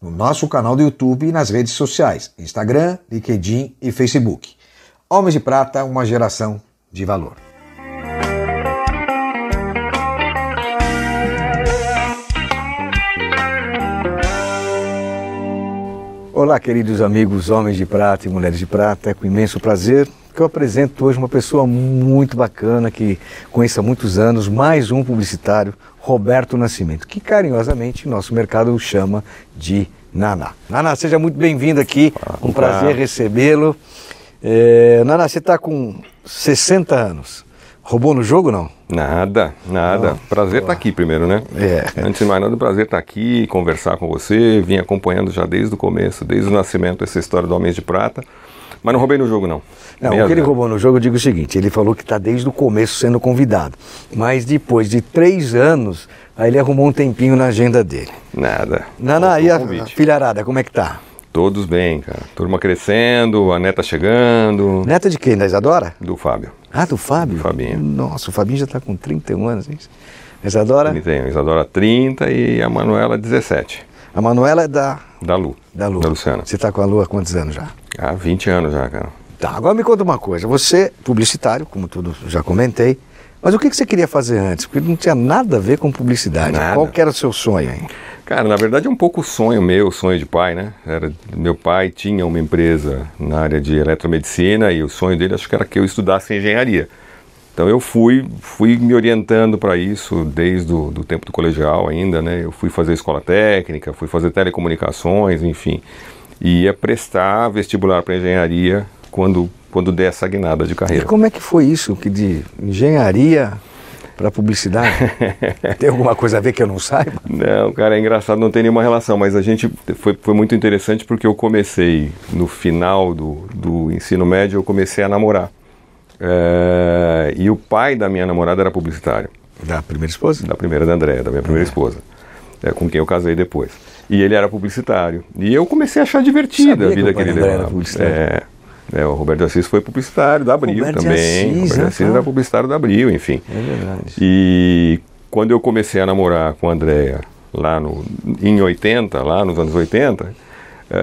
no nosso canal do YouTube e nas redes sociais, Instagram, LinkedIn e Facebook. Homens de Prata, uma geração de valor. Olá, queridos amigos homens de prata e mulheres de prata. É com imenso prazer que eu apresento hoje uma pessoa muito bacana que conheço há muitos anos, mais um publicitário, Roberto Nascimento, que carinhosamente nosso mercado chama de Naná. Naná, seja muito bem-vindo aqui, um prazer recebê-lo. É, Naná, você está com 60 anos. Roubou no jogo não? Nada, nada. Oh, prazer estar tá aqui primeiro, né? É. Antes de mais nada, prazer estar tá aqui, conversar com você. Vim acompanhando já desde o começo, desde o nascimento, essa história do Homens de Prata. Mas não roubei no jogo, não. Não, Mesmo, o que ele roubou no jogo, eu digo o seguinte: ele falou que está desde o começo sendo convidado. Mas depois de três anos, aí ele arrumou um tempinho na agenda dele. Nada. Nana, e a, a filharada, como é que tá? Todos bem, cara. Turma crescendo, a neta chegando. Neta de quem? Da Isadora? Do Fábio. Ah, do Fábio? Do Fabinho. Nossa, o Fabinho já está com 31 anos, hein? Isadora? 31. Isadora 30 e a Manuela 17. A Manuela é da... Da Lu. Da Lu. Da Luciana. Você está com a Lu há quantos anos já? Há 20 anos já, cara. Tá, agora me conta uma coisa. Você, publicitário, como tudo já comentei, mas o que, que você queria fazer antes? Porque não tinha nada a ver com publicidade. Nada. Qual era o seu sonho, hein? Cara, na verdade é um pouco sonho meu, sonho de pai, né? Era, meu pai tinha uma empresa na área de eletromedicina e o sonho dele acho que era que eu estudasse engenharia. Então eu fui, fui me orientando para isso desde o do tempo do colegial ainda, né? Eu fui fazer escola técnica, fui fazer telecomunicações, enfim. E ia prestar vestibular para engenharia quando, quando der essa guinada de carreira. E como é que foi isso, que de engenharia para publicidade? tem alguma coisa a ver que eu não saiba? Não, cara, é engraçado, não tem nenhuma relação, mas a gente foi, foi muito interessante porque eu comecei no final do, do ensino médio, eu comecei a namorar. É, e o pai da minha namorada era publicitário. Da primeira esposa? Da primeira da Andréa, da minha primeira é. esposa. É, com quem eu casei depois. E ele era publicitário. E eu comecei a achar divertida a vida que, ele levava. É, é, o Roberto Assis foi publicitário da Abril Roberto também. Assis, Roberto Assis era publicitário da Abril, enfim. É verdade. E quando eu comecei a namorar com a Andrea lá no, em 80, lá nos anos 80, eh,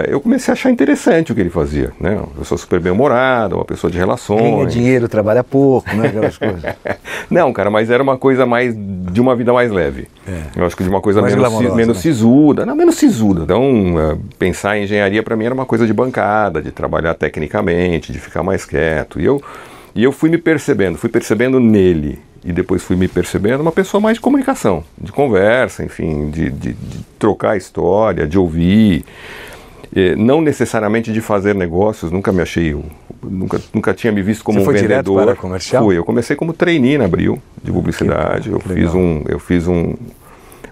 eu comecei a achar interessante o que ele fazia. Né? Eu sou super bem-humorado, uma pessoa de relações. Ganha dinheiro, trabalha pouco, né? Aquelas coisas. Não, cara, mas era uma coisa mais de uma vida mais leve. É. Eu acho que de uma coisa Mais menos, menos né? sisuda. Não, menos sisuda. Então, eh, pensar em engenharia para mim era uma coisa de bancada, de trabalhar tecnicamente, de ficar mais quieto. E eu, e eu fui me percebendo, fui percebendo nele. E depois fui me percebendo uma pessoa mais de comunicação, de conversa, enfim, de, de, de trocar história, de ouvir. Eh, não necessariamente de fazer negócios, nunca me achei, nunca, nunca tinha me visto como Você um foi direto vendedor. para comercial? Fui, eu comecei como trainee na Abril de publicidade. Eu fiz um, eu fiz um,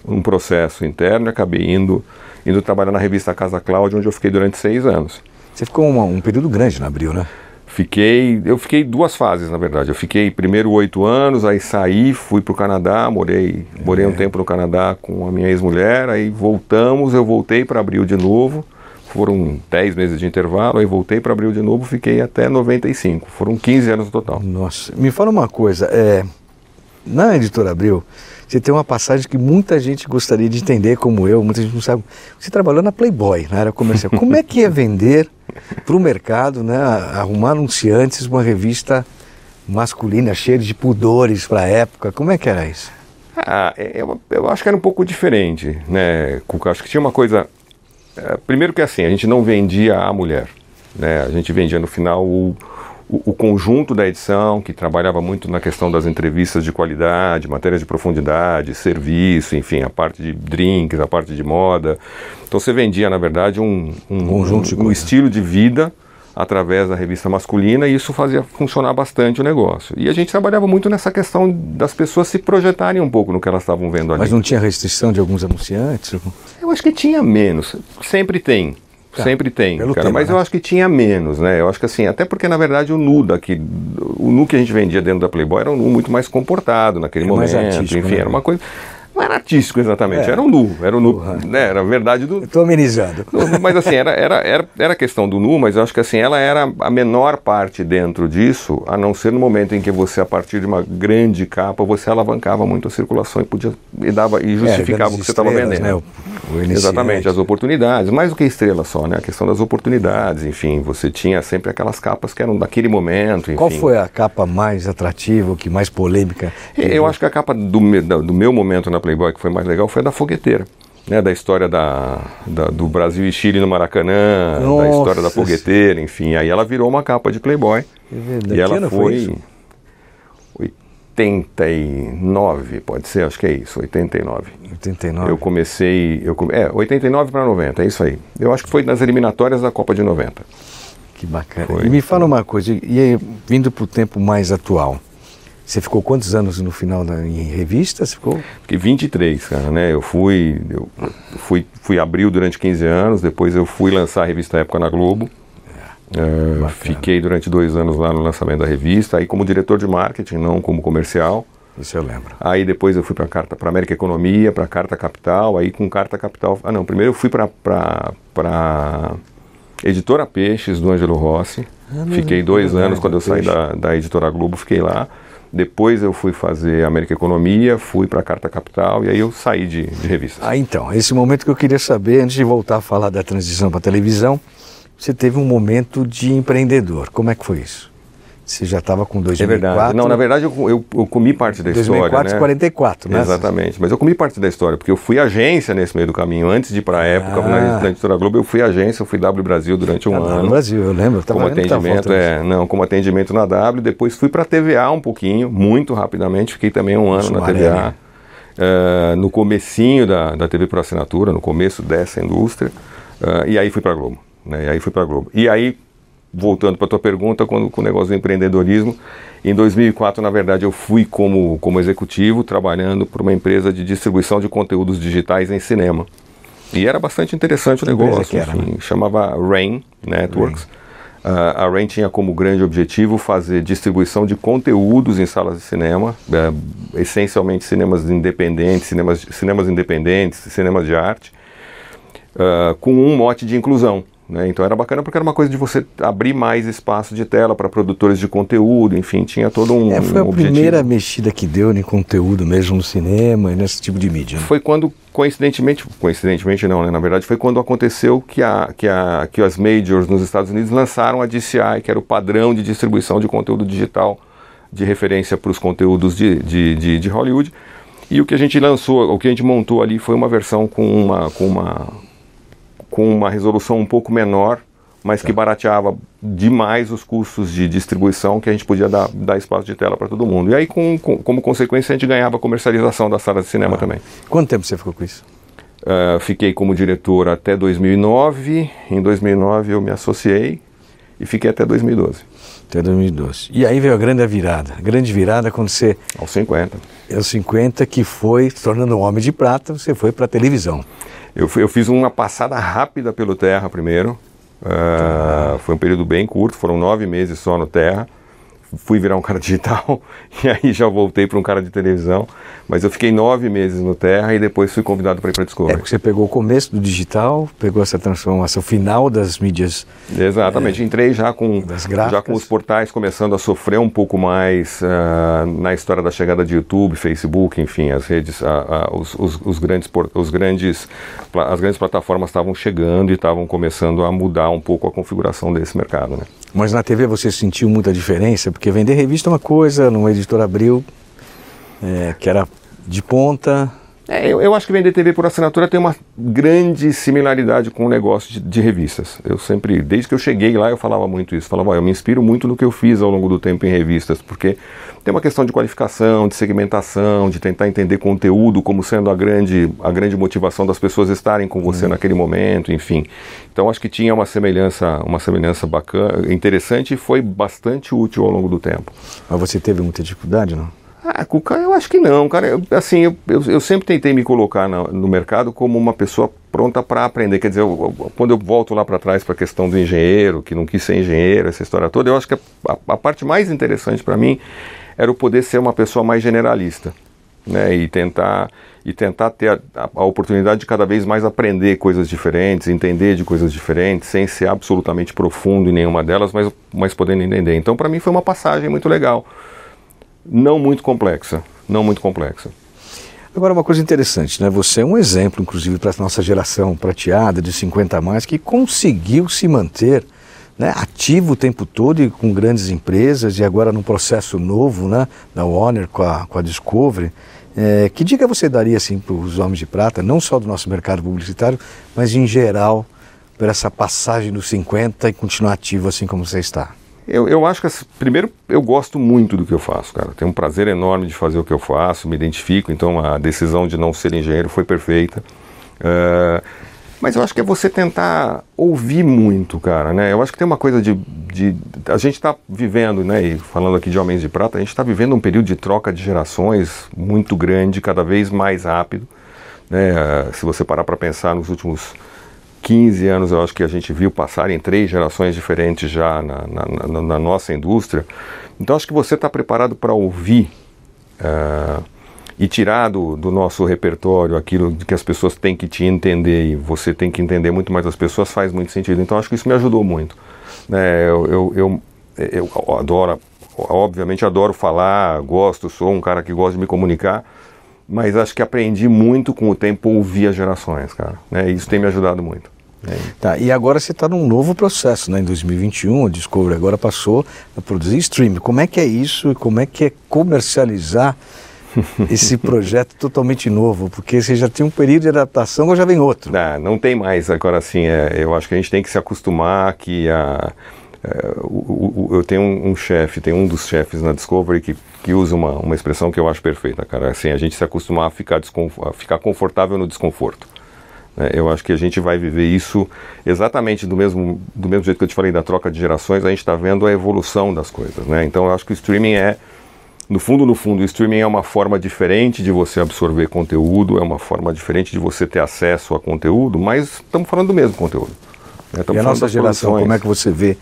um processo interno e acabei indo, indo trabalhar na revista Casa Cláudia, onde eu fiquei durante seis anos. Você ficou uma- um período grande no Abril, né? Fiquei, eu fiquei duas fases, na verdade. Eu fiquei primeiro oito anos, aí saí, fui para o Canadá, morei, morei um tempo no Canadá com a minha ex-mulher, aí voltamos, eu voltei para Abril de novo. Foram 10 meses de intervalo, aí voltei para Abril de novo, fiquei até 95. Foram 15 anos no total. Nossa, me fala uma coisa, é, na Editora Abril, você tem uma passagem que muita gente gostaria de entender, como eu, muita gente não sabe. Você trabalhou na Playboy, na área comercial. Como é que é vender para o mercado, né, arrumar anunciantes uma revista masculina, cheia de pudores para a época? Como é que era isso? Ah, é- eu, eu acho que era um pouco diferente, né, Cuca? Acho que tinha uma coisa. É, primeiro que assim, a gente não vendia a mulher, né? A gente vendia no final o, o, o conjunto da edição, que trabalhava muito na questão das entrevistas de qualidade, matérias de profundidade, serviço, enfim, a parte de drinks, a parte de moda. Então você vendia, na verdade, um, um, um, um estilo de vida através da revista masculina e isso fazia funcionar bastante o negócio. E a gente trabalhava muito nessa questão das pessoas se projetarem um pouco no que elas estavam vendo ali. Mas não tinha restrição de alguns anunciantes? Eu acho que tinha menos. Sempre tem. Tá. Sempre tem, Pelo cara, tema, mas né? eu acho que tinha menos, né? Eu acho que assim, até porque na verdade o nu daqui, o nu que a gente vendia dentro da Playboy era um nu muito mais comportado naquele É mais momento, enfim, né? era uma coisa. Não era artístico exatamente, É. era um nu, era um nu, né? Era a verdade do, Estou amenizando. Mas assim, era, era, era, era questão do nu, mas eu acho que assim, ela era a menor parte dentro disso, a não ser no momento em que você, a partir de uma grande capa, você alavancava muito a circulação e podia e dava e justificava É, o que você estava vendendo. né? O- o. Exatamente, as oportunidades, mais do que estrela só, né? A questão das oportunidades, enfim, você tinha sempre aquelas capas que eram daquele momento, enfim. Qual foi a capa mais atrativa, que mais polêmica? Eu acho que a capa do, do meu momento na Playboy que foi mais legal foi a da fogueteira. Né, da história da, da- do Brasil e Chile no Maracanã, da Nossa. história da fogueteira, enfim. Aí ela virou uma capa de Playboy. É verdade. E ela foi foi isso? 89, pode ser, acho que é isso, 89. 89. Eu comecei, eu come, é, 89 para 90, é isso aí. Eu acho que foi nas eliminatórias da Copa de 90. Que bacana. Foi. E me fala uma coisa, e aí, vindo para o tempo mais atual, você ficou quantos anos no final da, em revista? Você ficou? Fiquei 23, cara, né? Eu fui, eu fui, fui abril durante 15 anos, depois eu fui lançar a revista Época na Globo. É, bacana. fiquei durante dois anos lá no lançamento da revista, aí como diretor de marketing, não como comercial. Isso eu lembro. Aí depois eu fui para carta para América Economia, para Carta Capital, aí com Carta Capital. Ah, não, primeiro eu fui para para Editora Peixes do Ângelo Rossi. Ah, fiquei não, dois anos quando eu saí da, da Editora Globo, fiquei lá. Depois eu fui fazer América Economia, fui para Carta Capital e aí eu saí de, de. Ah, então, esse momento que eu queria saber, antes de voltar a falar da transição para televisão, você teve um momento de empreendedor. Como é que foi isso? Você já estava com 2004? É verdade. Não, na verdade eu, eu, eu comi parte da 2004 história, né? 44, né? Exatamente. Mas eu comi parte da história, porque eu fui agência nesse meio do caminho. Antes de ir para a época, Ah. na, na Editora Globo, eu fui agência, eu fui W Brasil durante um Ah, ano. no Brasil, eu lembro. Eu como atendimento, é, não, como atendimento na W, depois fui para a TVA um pouquinho, muito rapidamente, fiquei também um ano na Sumaré, TVA. né? eh, no comecinho da, da TV por assinatura, no começo dessa indústria, eh, e aí fui para a Globo, né, e aí fui para a Globo. E aí, voltando para a tua pergunta, quando, com o negócio do empreendedorismo, em 2004, na verdade, eu fui como, como executivo, trabalhando para uma empresa de distribuição de conteúdos digitais em cinema. E era bastante interessante o negócio, era, enfim, né? chamava Rain Networks. Ah, a Rain tinha como grande objetivo fazer distribuição de conteúdos em salas de cinema, eh, essencialmente cinemas independentes, cinemas, cinemas independentes, cinemas de arte, ah, com um mote de inclusão. Né? Então era bacana porque era uma coisa de você abrir mais espaço de tela para produtores de conteúdo, enfim, tinha todo um, É, foi a um objetivo. primeira mexida que deu em conteúdo mesmo no cinema e nesse tipo de mídia. né? Foi quando, coincidentemente, coincidentemente não, né? Na verdade, foi quando aconteceu que, a, que, a, que as majors nos Estados Unidos lançaram a DCI, que era o padrão de distribuição de conteúdo digital de referência para os conteúdos de, de, de, de Hollywood. E o que a gente lançou, o que a gente montou ali foi uma versão com uma, com uma, com uma resolução um pouco menor, mas que barateava demais os custos de distribuição que a gente podia dar, dar espaço de tela para todo mundo. E aí, com, com- como consequência, a gente ganhava a comercialização da sala de cinema também. Quanto tempo você ficou com isso? Ah, fiquei como diretor até 2009. Em 2009 eu me associei e fiquei até 2012, Até 2012. E aí veio a grande virada. A grande virada quando você, aos 50. aos 50, que foi, se tornando um homem de prata, você foi para a televisão. Eu, eu fiz uma passada rápida pelo Terra primeiro. Ah, Foi um período bem curto, foram nove meses só no Terra. Fui virar um cara digital e aí já voltei para um cara de televisão. Mas eu fiquei nove meses no Terra e depois fui convidado para ir para É, Discovery. porque você pegou o começo do digital, pegou essa transformação final das mídias. Exatamente, entrei já com, já com os portais começando a sofrer um pouco mais ah, na história da chegada de YouTube, Facebook, enfim, as redes, ah, ah, os, os- os grandes, os grandes, as grandes plataformas estavam chegando e estavam começando a mudar um pouco a configuração desse mercado, né? Mas na TV você sentiu muita diferença? Porque vender revista é uma coisa, numa editora Abril, é, que era de ponta. É, eu, eu acho que vender TV por assinatura tem uma grande similaridade com o negócio de, de revistas. Eu sempre, desde que eu cheguei lá, eu falava muito isso. Falava, "Ó, eu me inspiro muito no que eu fiz ao longo do tempo em revistas, porque tem uma questão de qualificação, de segmentação, de tentar entender conteúdo como sendo a grande, a grande motivação das pessoas estarem com você naquele momento, enfim. Então acho que tinha uma semelhança, uma semelhança bacana, interessante e foi bastante útil ao longo do tempo. Mas você teve muita dificuldade, não? Ah, eu acho que não, cara. Eu, assim, eu, eu, eu sempre tentei me colocar no, no mercado como uma pessoa pronta para aprender. Quer dizer, quando eu volto lá para trás para a questão do engenheiro, que não quis ser engenheiro, essa história toda, eu acho que a, a, a parte mais interessante para mim era o poder ser uma pessoa mais generalista, né? E tentar e tentar ter a, a, oportunidade de cada vez mais aprender coisas diferentes, entender de coisas diferentes, sem ser absolutamente profundo em nenhuma delas, mas, mas podendo entender. Então, para mim, foi uma passagem muito legal não muito complexa, não muito complexa. Agora, uma coisa interessante, né? Você é um exemplo, inclusive, para a nossa geração prateada de 50 a mais, que conseguiu se manter né, ativo o tempo todo e com grandes empresas, e agora num processo novo, né, da Warner com a, com a Discovery. É, que dica você daria assim, para os homens de prata, não só do nosso mercado publicitário, mas em geral, para essa passagem dos 50 e continuar ativo assim como você está? Eu, eu acho que, primeiro, eu gosto muito do que eu faço, cara. Tenho um prazer enorme de fazer o que eu faço, me identifico, então a decisão de não ser engenheiro foi perfeita. Uh, mas eu acho que é você tentar ouvir muito, cara, né? Eu acho que tem uma coisa de. de a gente está vivendo, né? E falando aqui de Homens de Prata, a gente está vivendo um período de troca de gerações muito grande, cada vez mais rápido. Né? Uh, se você parar para pensar nos últimos 15 anos eu acho que a gente viu passar em três gerações diferentes já na, na, na, na nossa indústria. Então acho que você está preparado para ouvir uh, e tirar do, do, nosso repertório aquilo que as pessoas têm que te entender e você tem que entender muito mais as pessoas faz muito sentido. Então acho que isso me ajudou muito. É, eu, eu, eu, eu adoro, obviamente adoro falar, gosto, sou um cara que gosta de me comunicar mas acho que aprendi muito com o tempo ouvir as gerações, cara. Né? Isso tem me ajudado muito. É. Tá, e agora você está num novo processo, né? Em 2021, a Discovery agora passou a produzir streaming. Como é que é isso e como é que é comercializar esse projeto totalmente novo? Porque você já tem um período de adaptação ou já vem outro? Não, não tem mais. Agora sim, é, eu acho que a gente tem que se acostumar que a, o, o, eu tenho um, um chefe, tem um dos chefes na Discovery que, que usa uma, uma expressão que eu acho perfeita, cara. Assim, a gente se acostumar a ficar, a ficar confortável no desconforto. É, eu acho que a gente vai viver isso exatamente do mesmo, do mesmo jeito que eu te falei da troca de gerações, a gente está vendo a evolução das coisas. Né? Então eu acho que o streaming é, no fundo, no fundo, o streaming é uma forma diferente de você absorver conteúdo, é uma forma diferente de você ter acesso a conteúdo, mas estamos falando do mesmo conteúdo. Né? E a nossa geração, como é que você vê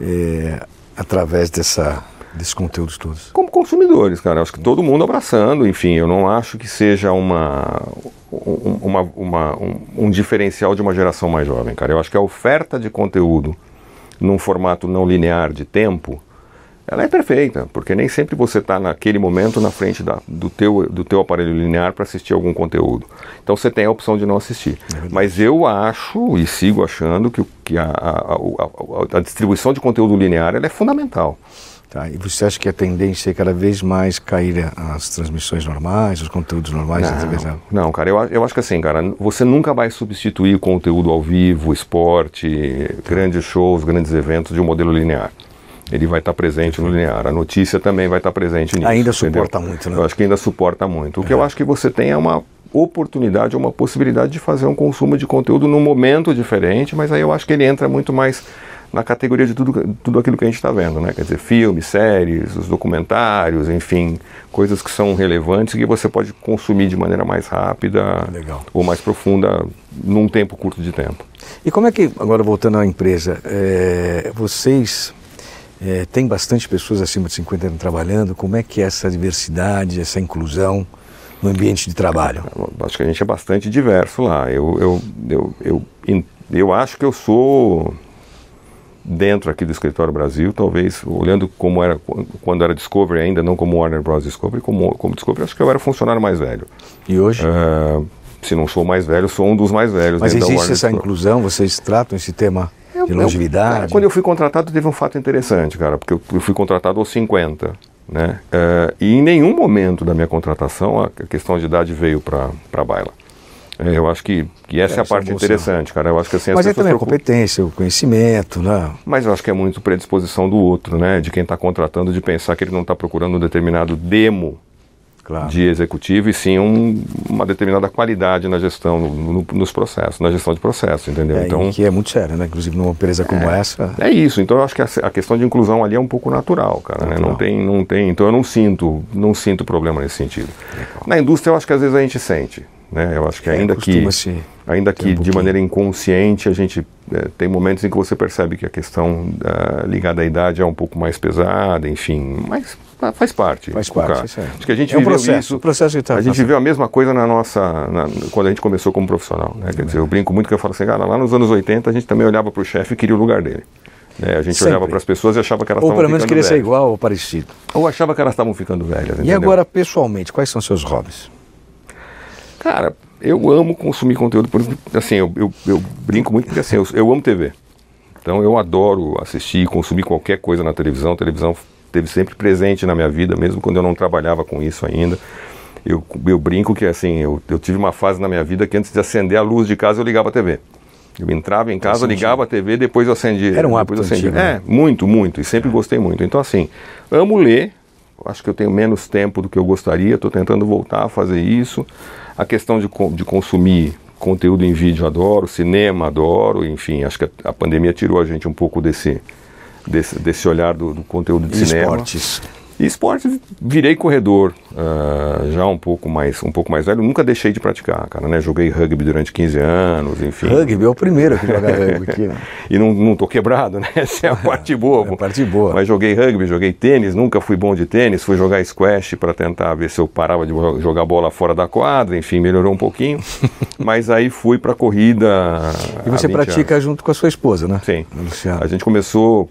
é, através dessa desses conteúdos todos? Como consumidores, cara. Acho que todo mundo abraçando, enfim, eu não acho que seja uma, uma, uma um, um, diferencial de uma geração mais jovem, cara. Eu acho que a oferta de conteúdo num formato não linear de tempo, ela é perfeita, porque nem sempre você está naquele momento na frente da, do, teu, do teu aparelho linear para assistir algum conteúdo. Então você tem a opção de não assistir. É Mas eu acho e sigo achando que, que a, a, a, a distribuição de conteúdo linear é fundamental. Tá, e você acha que a tendência é cada vez mais cair as transmissões normais, os conteúdos normais não, televisão? Não, cara, eu, eu acho que assim, cara, você nunca vai substituir conteúdo ao vivo, esporte, grandes shows, grandes eventos de um modelo linear. Ele vai estar presente no linear. A notícia também vai estar presente nisso. Ainda suporta entendeu? muito, né? Eu acho que ainda suporta muito. O é. que eu acho que você tem é uma oportunidade, uma possibilidade de fazer um consumo de conteúdo num momento diferente, mas aí eu acho que ele entra muito mais na categoria de tudo, tudo aquilo que a gente está vendo, né? Quer dizer, filmes, séries, os documentários, enfim, coisas que são relevantes e que você pode consumir de maneira mais rápida Legal. ou mais profunda num tempo curto de tempo. E como é que, agora voltando à empresa, é, vocês é, têm bastante pessoas acima de 50 anos trabalhando, como é que é essa diversidade, essa inclusão no ambiente de trabalho? Acho que a gente é bastante diverso lá. Eu, eu, eu, eu, eu, eu acho que eu sou dentro aqui do escritório Brasil, talvez olhando como era quando era Discovery ainda, não como Warner Bros. Discovery, como, como Discovery, acho que eu era funcionário mais velho. E hoje? Uh, se não sou mais velho, sou um dos mais velhos. Mas existe essa inclusão? Vocês tratam esse tema eu, de longevidade? Eu, quando eu fui contratado, teve um fato interessante, cara, porque eu, eu fui contratado aos 50. Né? Uh, e em nenhum momento da minha contratação a questão de idade veio para a baila. É, eu acho que, que essa é, é a parte interessante, cara. Eu acho que assim, Mas é também a competência, o conhecimento, né? Mas eu acho que é muito predisposição do outro, né? De quem está contratando, de pensar que ele não está procurando um determinado demo Claro. de executivo e sim um- uma determinada qualidade na gestão, no- no- nos processos, na gestão de processos, entendeu? É, então, que é muito sério, né? Inclusive numa empresa como essa. é isso, então eu acho que a, a questão de inclusão ali é um pouco natural, cara, né? Natural. Não tem, não tem, então eu não sinto, não sinto problema nesse sentido. Na indústria eu acho que às vezes a gente sente, né? Eu acho que ainda que É, costuma-se ainda que um de maneira inconsciente a gente eh, tem momentos em que você percebe que a questão ah, ligada à idade é um pouco mais pesada, enfim, mas faz parte. Faz parte, isso é. Acho que a gente É um viveu processo, isso. processo que tá a gente viveu a mesma coisa na nossa na- quando a gente começou como profissional, né? Quer dizer, eu brinco muito que eu falo assim, cara, lá nos anos 80 a gente também olhava para o chefe e queria o lugar dele. né? A gente Sempre. olhava para as pessoas e achava que elas Ou estavam pelo menos ficando queria ser velhas. igual ou parecido. Ou achava que elas estavam ficando velhas. E entendeu? agora, pessoalmente, quais são seus hobbies? Cara, eu amo consumir conteúdo. Por, assim, eu, eu, eu brinco muito porque assim, eu, eu amo TV. Então eu adoro assistir, consumir qualquer coisa na televisão. A televisão esteve sempre presente na minha vida, mesmo quando eu não trabalhava com isso ainda. Eu, eu brinco que assim, eu, eu tive uma fase na minha vida que antes de acender a luz de casa eu ligava a TV. Eu entrava em casa, ligava a TV, depois eu acendia. Era um hábito antigo, né? É, muito, muito. E sempre gostei muito. Então, assim, amo ler. Acho que eu tenho menos tempo do que eu gostaria. Estou tentando voltar a fazer isso. A questão de, de consumir conteúdo em vídeo, adoro. Cinema, adoro. Enfim, acho que a, a pandemia tirou a gente um pouco desse, desse, desse olhar do, do conteúdo de E cinema. esportes? E esportes, virei corredor, ah, já um pouco mais um pouco mais velho. Nunca deixei de praticar, cara, né? Joguei rugby durante 15 anos, enfim. Rugby é o primeiro que joga rugby aqui, né? E não, não tô quebrado, né? Essa é a parte boa. É a parte boa. Mas joguei rugby, joguei tênis, nunca fui bom de tênis, fui jogar squash para tentar ver se eu parava de jo- jogar bola fora da quadra, enfim, melhorou um pouquinho. Mas aí fui para corrida. E você 20 pratica junto com a sua esposa, né? Sim. Luciano. A gente começou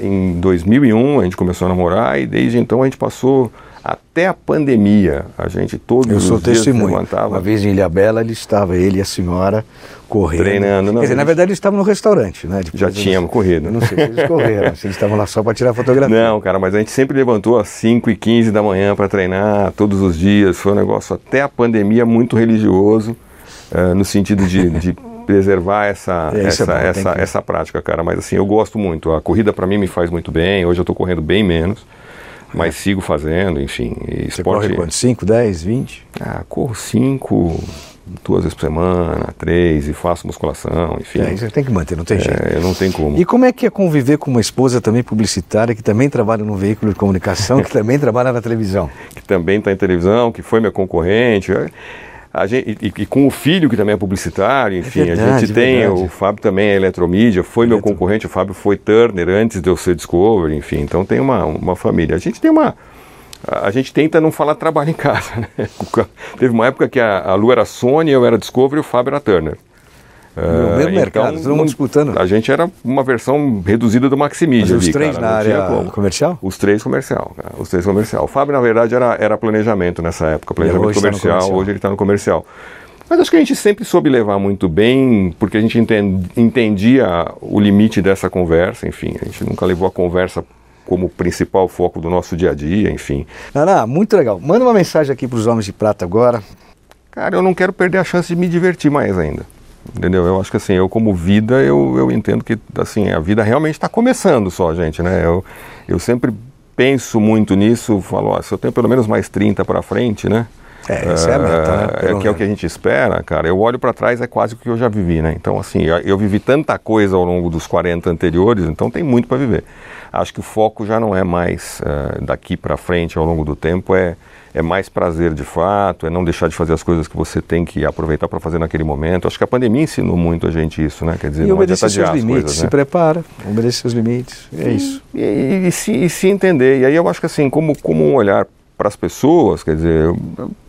em 2001, a gente começou a namorar e desde então a gente passou até a pandemia. A gente todos Eu sou os dias testemunho. levantava. Uma vez em Ilhabela, ele estava, ele e a senhora, correndo. Treinando, não, Quer dizer, na verdade, eles estavam no restaurante, né? Depois Já tínhamos corrido. Não sei se eles correram, se eles estavam lá só para tirar fotografia. Não, cara, mas a gente sempre levantou às 5 e 15 da manhã para treinar todos os dias. Foi um negócio até a pandemia muito religioso, eh, no sentido de, de preservar essa, É, é essa, bom, tem essa, que- essa prática, cara. Mas assim, eu gosto muito. A corrida para mim me faz muito bem. Hoje eu estou correndo bem menos, mas sigo fazendo, enfim. E Você esporte. corre quanto? 5, 10, 20? Ah, corro cinco, duas vezes por semana, três, e faço musculação, enfim. É, você tem que manter, não tem jeito. É, não tem como. E como é que é conviver com uma esposa também publicitária, que também trabalha num veículo de comunicação, que também trabalha na televisão? que também está em televisão, que foi minha concorrente. A gente, e, e com o filho que também é publicitário, enfim, verdade, a gente é tem, verdade. o Fábio também é eletromídia, foi meu Eletro- concorrente, o Fábio foi Turner antes de eu ser Discovery, enfim, então tem uma, uma família. A gente tem uma. A a gente tenta não falar trabalho em casa, né? Teve uma época que a, a Lu era Sony, eu era Discovery e o Fábio era Turner. No Ah, mesmo mercado, todo mundo disputando. A gente era uma versão reduzida do Maximídia. Mas os três cara, na área como. comercial? Os três comercial, cara. Os três comercial. O Fábio, na verdade, era, era planejamento nessa época, planejamento hoje tá no comercial, comercial. Hoje ele está no comercial. Mas acho que a gente sempre soube levar muito bem, porque a gente enten- entendia o limite dessa conversa, enfim. A gente nunca levou a conversa como principal foco do nosso dia a dia, enfim. Naná, muito legal. Manda uma mensagem aqui para os Homens de Prata agora. Cara, eu não quero perder a chance de me divertir mais ainda. Entendeu? Eu acho que assim, eu como vida, eu, eu entendo que assim, a vida realmente está começando só, gente, né? Eu, eu sempre penso muito nisso, falo, ó, se eu tenho pelo menos mais 30 para frente, né? É, essa é a meta, né? É, Pelo que é o que a gente espera, cara. Eu olho para trás, é quase o que eu já vivi, né? Então, assim, eu, eu vivi tanta coisa ao longo dos 40 anteriores, então tem muito para viver. Acho que o foco já não é mais eh, daqui para frente ao longo do tempo, é, é mais prazer de fato, é não deixar de fazer as coisas que você tem que aproveitar para fazer naquele momento. Acho que a pandemia ensinou muito a gente isso, né? Quer dizer, E obedecer seus limites. coisas, Se né? prepara, obedecer seus limites. É isso. E, e- e se, e se entender. E aí eu acho que assim, como, como um olhar para as pessoas, quer dizer, eu,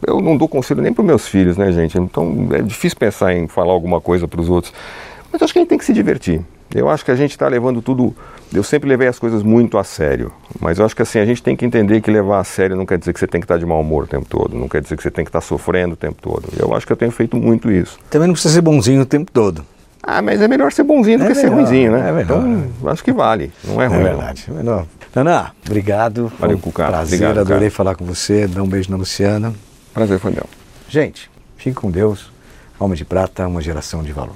eu não dou conselho nem para meus filhos, né, gente? Então é difícil pensar em falar alguma coisa para os outros. Mas eu acho que a gente tem que se divertir. Eu acho que a gente está levando tudo. Eu sempre levei as coisas muito a sério. Mas eu acho que assim, a gente tem que entender que levar a sério não quer dizer que você tem que estar de mau humor o tempo todo. Não quer dizer que você tem que estar sofrendo o tempo todo. Eu acho que eu tenho feito muito isso. Também não precisa ser bonzinho o tempo todo. Ah, mas é melhor ser bonzinho do É que ser melhor, ruimzinho, né? é melhor, então, acho que vale. Não é É ruim. não. verdade. é melhor. Naná, obrigado. Valeu, Foi um Cuca. Prazer, Obrigado, cara. adorei falar com você. Dá um beijo na Luciana. Prazer foi meu. Gente, fique com Deus. Alma de Prata, uma geração de valor.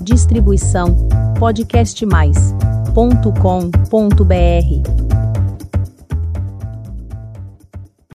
Distribuição podcast mais ponto com ponto br